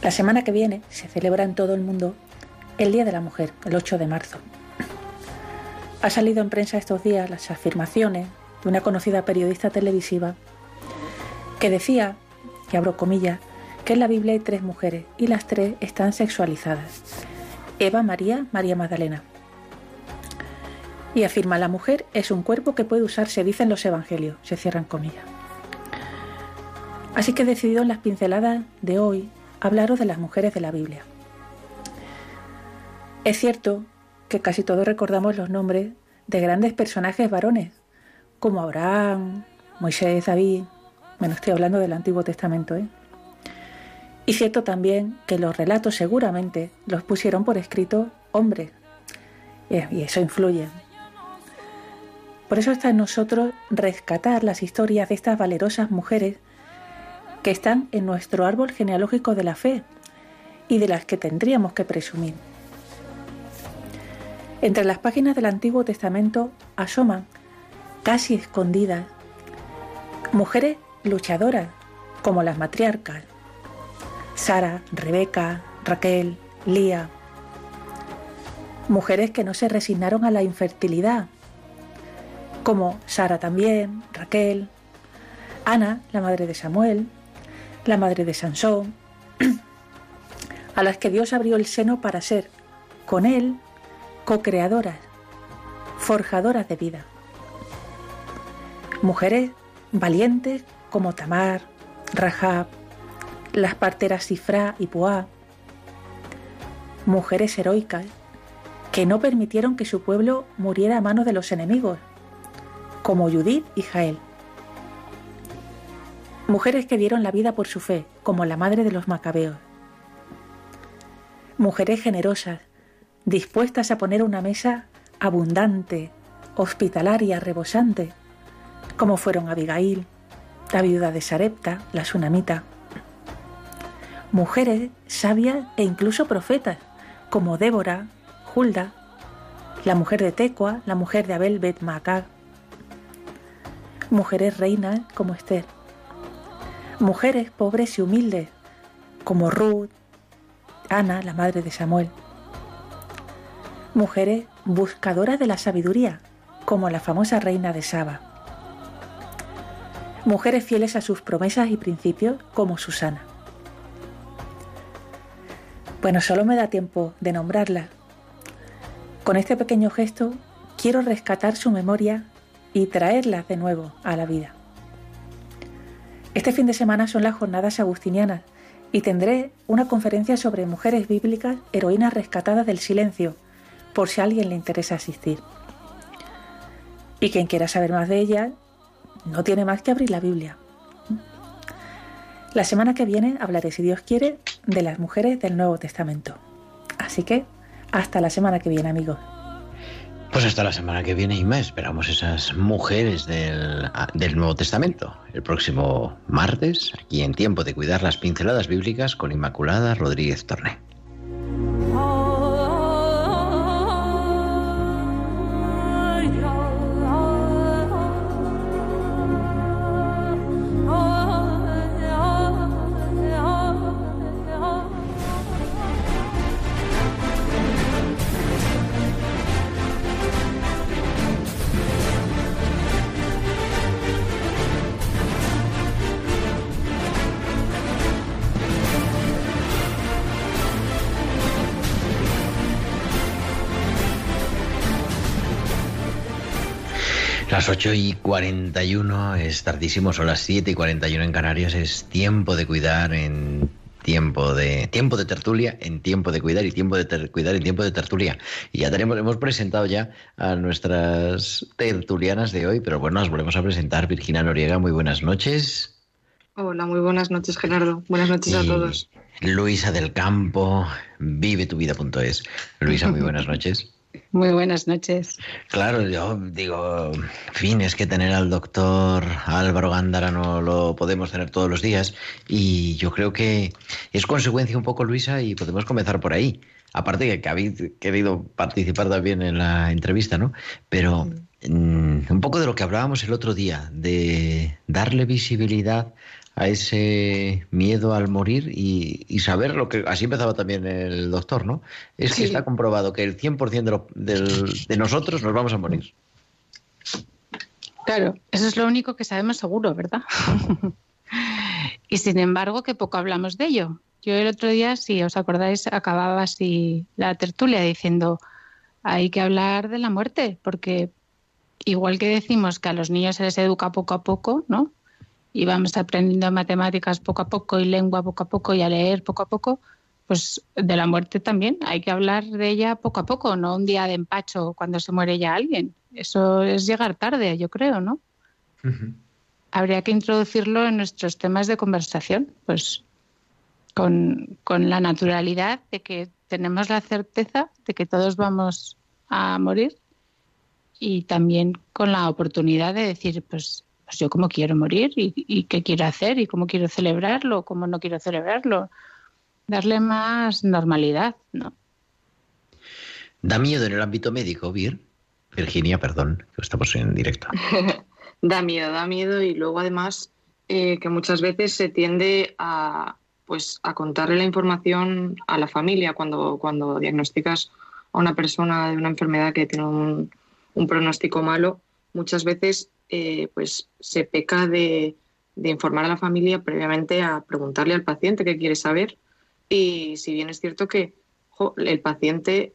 La semana que viene se celebra en todo el mundo el Día de la Mujer, el 8 de marzo. Ha salido en prensa estos días las afirmaciones de una conocida periodista televisiva que decía, y abro comillas, que en la Biblia hay tres mujeres y las tres están sexualizadas. Eva, María, María Magdalena y afirma la mujer es un cuerpo que puede usarse, dicen los evangelios, se cierran comillas. Así que he decidido en las pinceladas de hoy hablaros de las mujeres de la Biblia. Es cierto que casi todos recordamos los nombres de grandes personajes varones, como Abraham, Moisés, David, bueno, estoy hablando del Antiguo Testamento, ¿eh? Y cierto también que los relatos seguramente los pusieron por escrito hombres, y eso influye. Por eso está en nosotros rescatar las historias de estas valerosas mujeres que están en nuestro árbol genealógico de la fe y de las que tendríamos que presumir. Entre las páginas del Antiguo Testamento asoman, casi escondidas, mujeres luchadoras como las matriarcas, Sara, Rebeca, Raquel, Lía, mujeres que no se resignaron a la infertilidad como Sara también, Raquel, Ana, la madre de Samuel, la madre de Sansón, (clears throat) a las que Dios abrió el seno para ser, con él, co-creadoras, forjadoras de vida. Mujeres valientes como Tamar, Rahab, las parteras Sifra y Puá. Mujeres heroicas que no permitieron que su pueblo muriera a manos de los enemigos, como Judith y Jael. Mujeres que dieron la vida por su fe, como la madre de los macabeos. Mujeres generosas, dispuestas a poner una mesa abundante, hospitalaria, rebosante, como fueron Abigail, la viuda de Sarepta, la Sunamita. Mujeres sabias e incluso profetas, como Débora, Hulda, la mujer de Tecoa, la mujer de Abel Bet mujeres reinas como Esther, mujeres pobres y humildes como Ruth, Ana, la madre de Samuel, mujeres buscadoras de la sabiduría como la famosa reina de Saba, mujeres fieles a sus promesas y principios como Susana. Bueno, solo me da tiempo de nombrarla. Con este pequeño gesto quiero rescatar su memoria y traerla de nuevo a la vida. Este fin de semana son las jornadas agustinianas y tendré una conferencia sobre mujeres bíblicas, heroínas rescatadas del silencio, por si a alguien le interesa asistir. Y quien quiera saber más de ellas, no tiene más que abrir la Biblia. La semana que viene hablaré, si Dios quiere, de las mujeres del Nuevo Testamento. Así que, hasta la semana que viene, amigos. Pues hasta la semana que viene y más esperamos esas mujeres del, del, Nuevo Testamento. El próximo martes, aquí en Tiempo de Cuidar las Pinceladas Bíblicas con Inmaculada Rodríguez Torné. Las 8 y 41 es tardísimo, son las 7 y 41 en Canarias, es tiempo de cuidar en tiempo de tiempo de tertulia, en tiempo de cuidar y tiempo de cuidar en tiempo de tertulia. Y ya tenemos, hemos presentado ya a nuestras tertulianas de hoy, pero bueno, nos volvemos a presentar. Virginia Noriega, muy buenas noches. Hola, muy buenas noches, Gerardo. Buenas noches a todos. Luisa del Campo, vivetuvida.es. Luisa, muy buenas noches. (laughs) Muy buenas noches. Claro, yo digo, fin, es que tener al doctor Álvaro Gándara no lo podemos tener todos los días y yo creo que es consecuencia un poco, Luisa, y podemos comenzar por ahí. Aparte de que habéis querido participar también en la entrevista, ¿no? Pero mm, un poco de lo que hablábamos el otro día, de darle visibilidad a ese miedo al morir y, saber lo que así empezaba también el doctor, ¿no? Es que está comprobado que el 100% de, de nosotros nos vamos a morir. Claro, eso es lo único que sabemos seguro, ¿verdad? (laughs) y sin embargo, que poco hablamos de ello. Yo el otro día, si os acordáis, acababa así la tertulia diciendo, hay que hablar de la muerte, porque igual que decimos que a los niños se les educa poco a poco, ¿no? Y vamos aprendiendo matemáticas poco a poco y lengua poco a poco y a leer poco a poco, pues de la muerte también hay que hablar de ella poco a poco, no un día de empacho cuando se muere ya alguien. Eso es llegar tarde, yo creo, ¿no? Habría que introducirlo en nuestros temas de conversación, pues con, con la naturalidad de que tenemos la certeza de que todos vamos a morir y también con la oportunidad de decir, pues pues yo cómo quiero morir y, qué quiero hacer y cómo quiero celebrarlo, cómo no quiero celebrarlo. Darle más normalidad, ¿no? Da miedo en el ámbito médico, Vir. Virginia, perdón, que estamos en directo. (laughs) da miedo, da miedo y luego además eh, que muchas veces se tiende a pues a contarle la información a la familia cuando, cuando diagnosticas a una persona de una enfermedad que tiene un, un pronóstico malo. Muchas veces eh, pues se peca de, informar a la familia previamente a preguntarle al paciente qué quiere saber. Y si bien es cierto que el paciente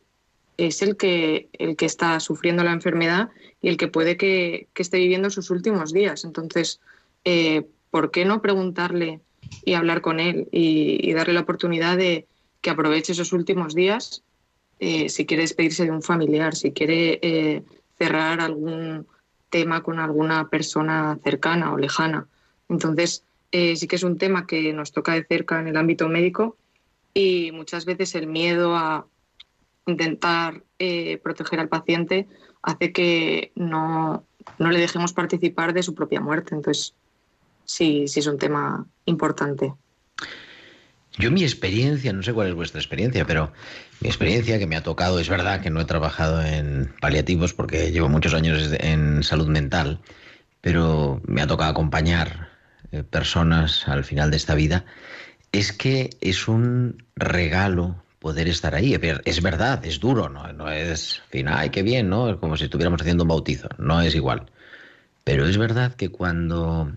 es el que, el que está sufriendo la enfermedad y el que puede que, esté viviendo sus últimos días. Entonces, eh, ¿por qué no preguntarle y hablar con él y, darle la oportunidad de que aproveche esos últimos días eh, si quiere despedirse de un familiar, si quiere cerrar algún, tema con alguna persona cercana o lejana. Entonces, eh, sí que es un tema que nos toca de cerca en el ámbito médico y muchas veces el miedo a intentar eh, proteger al paciente hace que no, no, le dejemos participar de su propia muerte. Entonces, sí, sí es un tema importante. Yo mi experiencia, no sé cuál es vuestra experiencia, pero mi experiencia que me ha tocado, es verdad que no he trabajado en paliativos porque llevo muchos años en salud mental, pero me ha tocado acompañar eh, personas al final de esta vida, es que es un regalo poder estar ahí. Es verdad, es duro, no, no es, en fin, ay, qué bien, ¿no? Es como si estuviéramos haciendo un bautizo, no es igual. Pero es verdad que cuando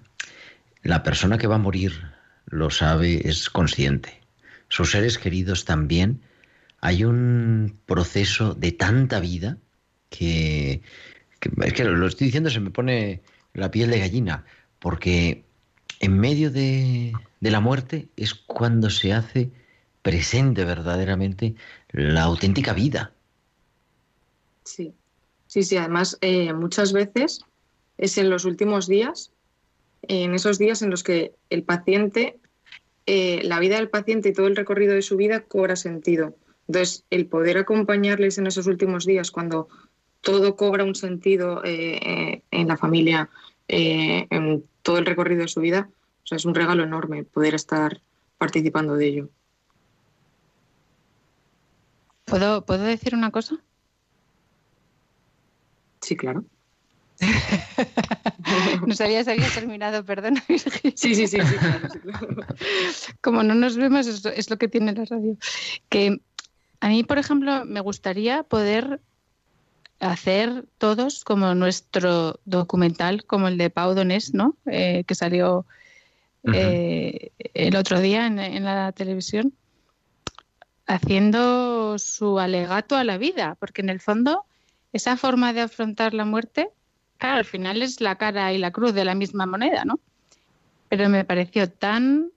la persona que va a morir lo sabe, es consciente. Sus seres queridos también. Hay un proceso de tanta vida que, es que lo estoy diciendo, se me pone la piel de gallina, porque en medio de, de la muerte es cuando se hace presente verdaderamente la auténtica vida. Sí, sí, sí. Además, eh, muchas veces es en los últimos días en esos días en los que el paciente, eh, la vida del paciente y todo el recorrido de su vida cobra sentido. Entonces, el poder acompañarles en esos últimos días, cuando todo cobra un sentido eh, eh, en la familia, en todo el recorrido de su vida, o sea, es un regalo enorme poder estar participando de ello. ¿Puedo, ¿Puedo decir una cosa? Sí, claro. No sabía si había terminado, perdona. Sí, sí, sí, Como no nos vemos, es lo, que tiene la radio. Que a mí, por ejemplo, me gustaría poder hacer todos como nuestro documental, como el de Pau Donés, ¿no? Eh, que salió eh, el otro día en, la televisión, haciendo su alegato a la vida, porque en el fondo esa forma de afrontar la muerte Claro, al final es la cara y la cruz de la misma moneda, ¿no? Pero me pareció tan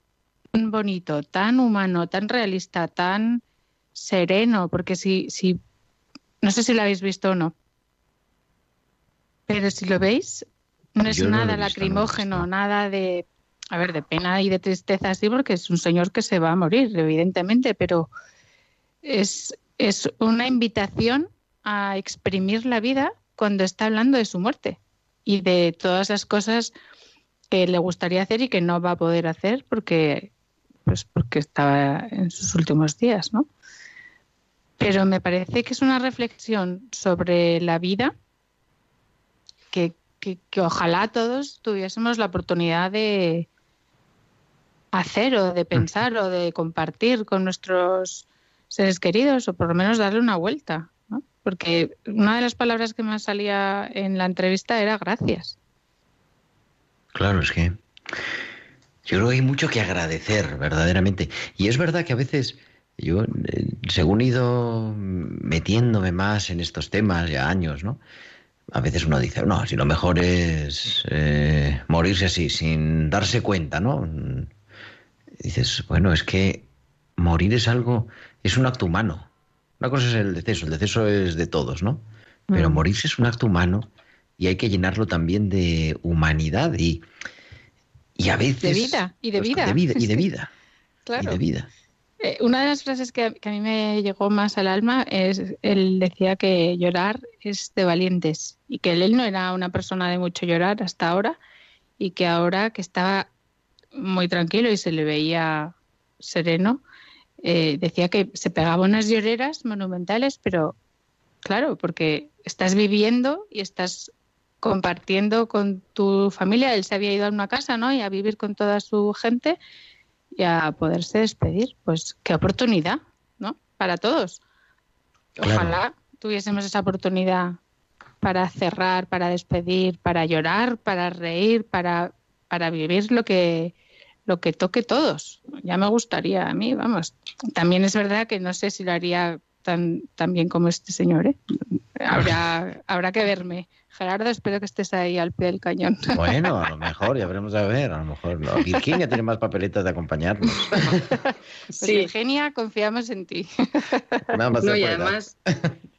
bonito, tan humano, tan realista, tan sereno, porque si, si, no sé si lo habéis visto o no, pero si lo veis, no es nada lacrimógeno, nada de, a ver, de pena y de tristeza así, porque es un señor que se va a morir, evidentemente, pero es, es una invitación a exprimir la vida cuando está hablando de su muerte y de todas las cosas que le gustaría hacer y que no va a poder hacer porque pues porque estaba en sus últimos días, ¿no? Pero me parece que es una reflexión sobre la vida que, que, ojalá todos tuviésemos la oportunidad de hacer o de pensar o de compartir con nuestros seres queridos o por lo menos darle una vuelta porque una de las palabras que más salía en la entrevista era gracias. Claro, es que yo creo que hay mucho que agradecer, verdaderamente. Y es verdad que a veces yo, eh, según he ido metiéndome más en estos temas ya años, ¿no? A veces uno dice, no, si lo mejor es eh, morirse así, sin darse cuenta, ¿no? dices, bueno, es que morir es algo, es un acto humano. Una cosa es el deceso, el deceso es de todos, ¿no? Pero mm. morirse es un acto humano y hay que llenarlo también de humanidad y, y a veces... De vida, y de vida. De vida y de vida. claro. Y de vida. Eh, una de las frases que, a mí me llegó más al alma es, él decía que llorar es de valientes y que él no era una persona de mucho llorar hasta ahora y que ahora que estaba muy tranquilo y se le veía sereno, eh, decía que se pegaba unas lloreras monumentales, pero claro, porque estás viviendo y estás compartiendo con tu familia. Él se había ido a una casa, ¿no? Y a vivir con toda su gente y a poderse despedir. Pues qué oportunidad, ¿no? Para todos. Ojalá tuviésemos esa oportunidad para cerrar, para despedir, para llorar, para reír, para, para vivir lo que lo que toque todos. Ya me gustaría a mí, vamos. También es verdad que no sé si lo haría tan, tan bien como este señor. ¿eh? Habrá, habrá que verme. Gerardo, espero que estés ahí al pie del cañón. Bueno, a lo (laughs) mejor, ya veremos a ver, a lo mejor no. Virginia tiene más papeletas de acompañarnos. (laughs) Pues sí. Virginia, confiamos en ti. (laughs) no, y además...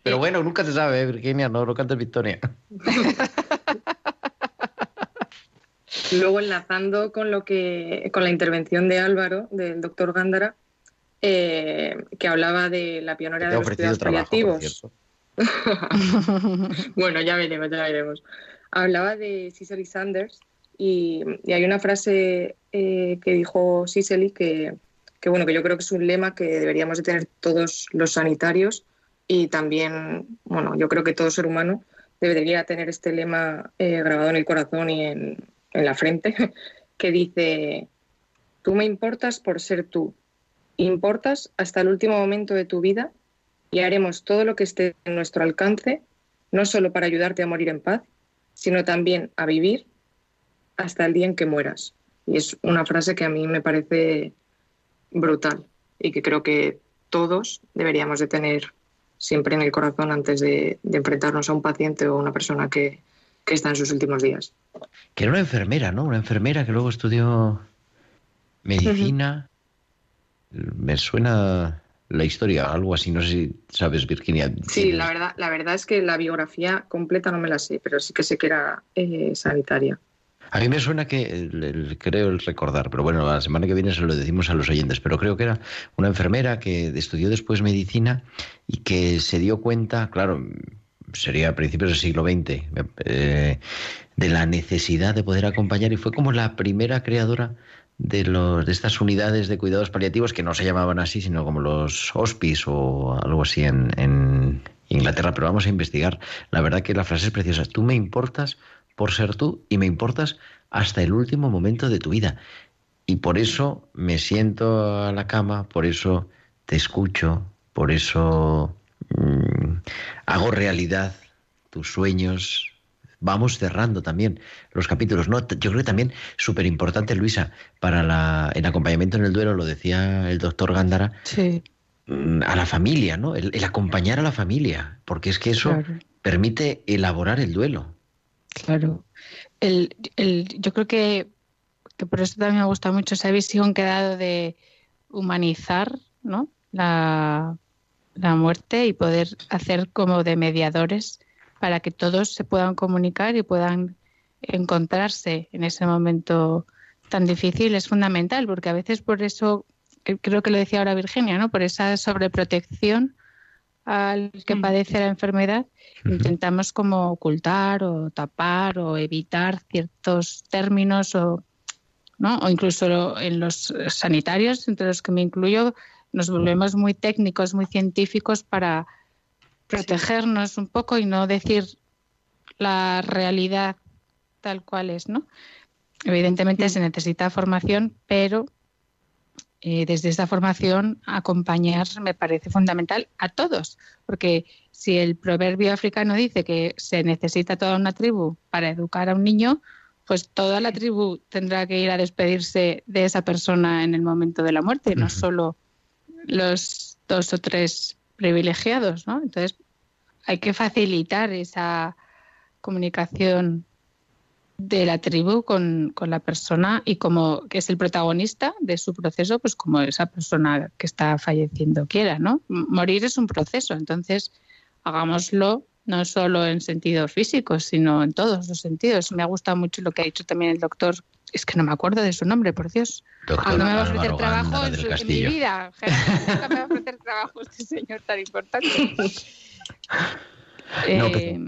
Pero bueno, nunca se sabe, ¿eh? Virginia, no lo cantes Victoria. Luego enlazando con lo que con la intervención de Álvaro, del doctor Gándara, eh, que hablaba de la pionera de los cuidados paliativos. (laughs) bueno, ya veremos, ya veremos. Hablaba de Cicely Sanders y, hay una frase eh, que dijo Cicely que, que bueno, que yo creo que es un lema que deberíamos de tener todos los sanitarios y también, bueno, yo creo que todo ser humano debería tener este lema eh, grabado en el corazón y en, en la frente, (laughs) que dice, tú me importas por ser tú, importas hasta el último momento de tu vida y haremos todo lo que esté en nuestro alcance, no solo para ayudarte a morir en paz, sino también a vivir hasta el día en que mueras. Y es una frase que a mí me parece brutal y que creo que todos deberíamos de tener siempre en el corazón antes de, enfrentarnos a un paciente o una persona que, que, está en sus últimos días. Que era una enfermera, ¿no? Una enfermera que luego estudió medicina. Me suena la historia, algo así, no sé si sabes, Virginia. Sí, la verdad, la verdad es que la biografía completa no me la sé, pero sí que sé que era eh, sanitaria. A mí me suena que, creo el recordar, pero bueno, la semana que viene se lo decimos a los oyentes, pero creo que era una enfermera que estudió después medicina y que se dio cuenta, claro, sería a principios del siglo XX, eh, de la necesidad de poder acompañar y fue como la primera creadora de, los, de estas unidades de cuidados paliativos que no se llamaban así, sino como los hospice o algo así en, en Inglaterra, pero vamos a investigar. La verdad que la frase es preciosa. Tú me importas por ser tú y me importas hasta el último momento de tu vida. Y por eso me siento a la cama, por eso te escucho, por eso hago realidad tus sueños. Vamos cerrando también los capítulos. No, yo creo que también súper importante, Luisa, para la, el acompañamiento en el duelo, lo decía el doctor Gándara, mm, a la familia, ¿no? El, acompañar a la familia, porque es que eso permite elaborar el duelo. Claro. El, el, yo creo que, que, por eso también me gusta mucho esa visión que ha dado de humanizar ¿no? la, la muerte y poder hacer como de mediadores para que todos se puedan comunicar y puedan encontrarse en ese momento tan difícil es fundamental, porque a veces por eso, creo que lo decía ahora Virginia, ¿no? por esa sobreprotección al que mm. padece la enfermedad, intentamos como ocultar o tapar o evitar ciertos términos o, ¿no? o incluso en los sanitarios, entre los que me incluyo, nos volvemos muy técnicos, muy científicos para protegernos un poco y no decir la realidad tal cual es, ¿no? Evidentemente se necesita formación, pero eh, desde esta formación acompañar me parece fundamental a todos, porque si el proverbio africano dice que se necesita toda una tribu para educar a un niño, pues toda la tribu tendrá que ir a despedirse de esa persona en el momento de la muerte, no solo los dos o tres privilegiados, ¿no? Entonces hay que facilitar esa comunicación de la tribu con, la persona y como que es el protagonista de su proceso, pues como esa persona que está falleciendo quiera, ¿no? Morir es un proceso, entonces hagámoslo no solo en sentido físico, sino en todos los sentidos. Me ha gustado mucho lo que ha dicho también el doctor, es que no me acuerdo de su nombre, por Dios. Doctor no me va a ofrecer trabajo en, mi vida. nunca me va a ofrecer trabajo este señor tan importante. (laughs) eh,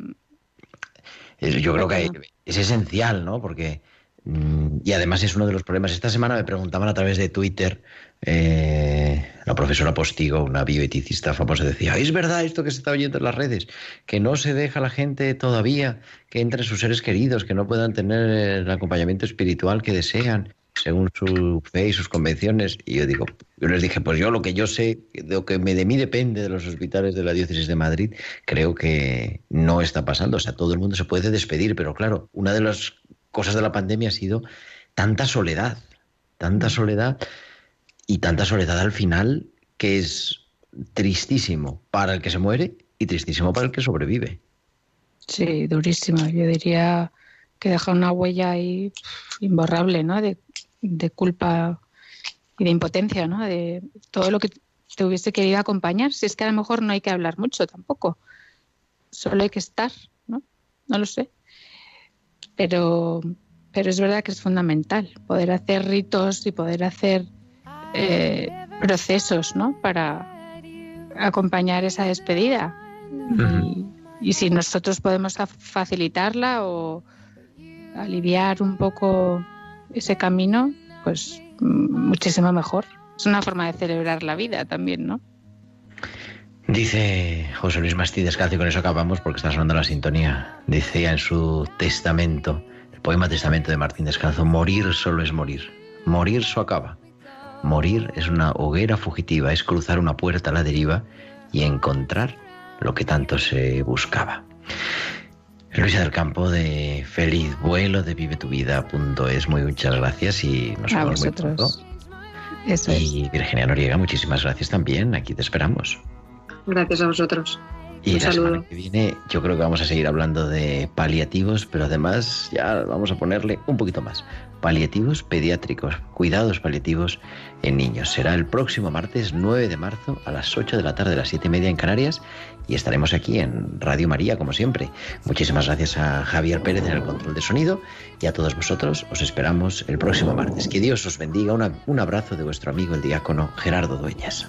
yo creo que es esencial, ¿no? Porque, y además es uno de los problemas. Esta semana me preguntaban a través de Twitter, eh, la profesora Postigo, una bioeticista famosa, decía, ¿es verdad esto que se está oyendo en las redes? Que no se deja a la gente todavía que entre sus seres queridos, que no puedan tener el acompañamiento espiritual que desean según su fe y sus convenciones. Y yo digo, yo les dije, pues yo lo que yo sé, lo que me, de mí depende de los hospitales de la diócesis de Madrid, creo que no está pasando. O sea, todo el mundo se puede despedir, pero claro, una de las cosas de la pandemia ha sido tanta soledad, tanta soledad y tanta soledad al final que es tristísimo para el que se muere y tristísimo para el que sobrevive. Sí, durísimo. Yo diría que deja una huella ahí imborrable, ¿no? De de culpa y de impotencia, ¿no? De todo lo que te hubiese querido acompañar. Si es que a lo mejor no hay que hablar mucho tampoco, solo hay que estar, ¿no? No lo sé. Pero, pero es verdad que es fundamental poder hacer ritos y poder hacer eh, procesos, ¿no? Para acompañar esa despedida. y, y si nosotros podemos facilitarla o aliviar un poco ese camino, pues muchísimo mejor. es una forma de celebrar la vida también, ¿no? Dice José Luis Mastí Descalzo, y con eso acabamos porque está sonando la sintonía. Decía en su testamento, el poema Testamento de Martín Descalzo, morir solo es morir. Morir so acaba. Morir es una hoguera fugitiva, es cruzar una puerta a la deriva y encontrar lo que tanto se buscaba. Luisa del Campo de Feliz Vuelo de Vive tu Vida.es, muy muchas gracias y nos vemos muy pronto. y Virginia Noriega, muchísimas gracias también. Aquí te esperamos. Gracias a vosotros. Y la semana que viene yo creo que vamos a seguir hablando de paliativos, pero además ya vamos a ponerle un poquito más. Paliativos pediátricos, cuidados paliativos en niños. Será el próximo martes 9 de marzo a las 8 de la tarde, a las 7 y media en Canarias, y estaremos aquí en Radio María, como siempre. Muchísimas gracias a Javier Pérez en el control de sonido y a todos vosotros os esperamos el próximo martes. Que Dios os bendiga. un abrazo de vuestro amigo el diácono Gerardo Dueñas.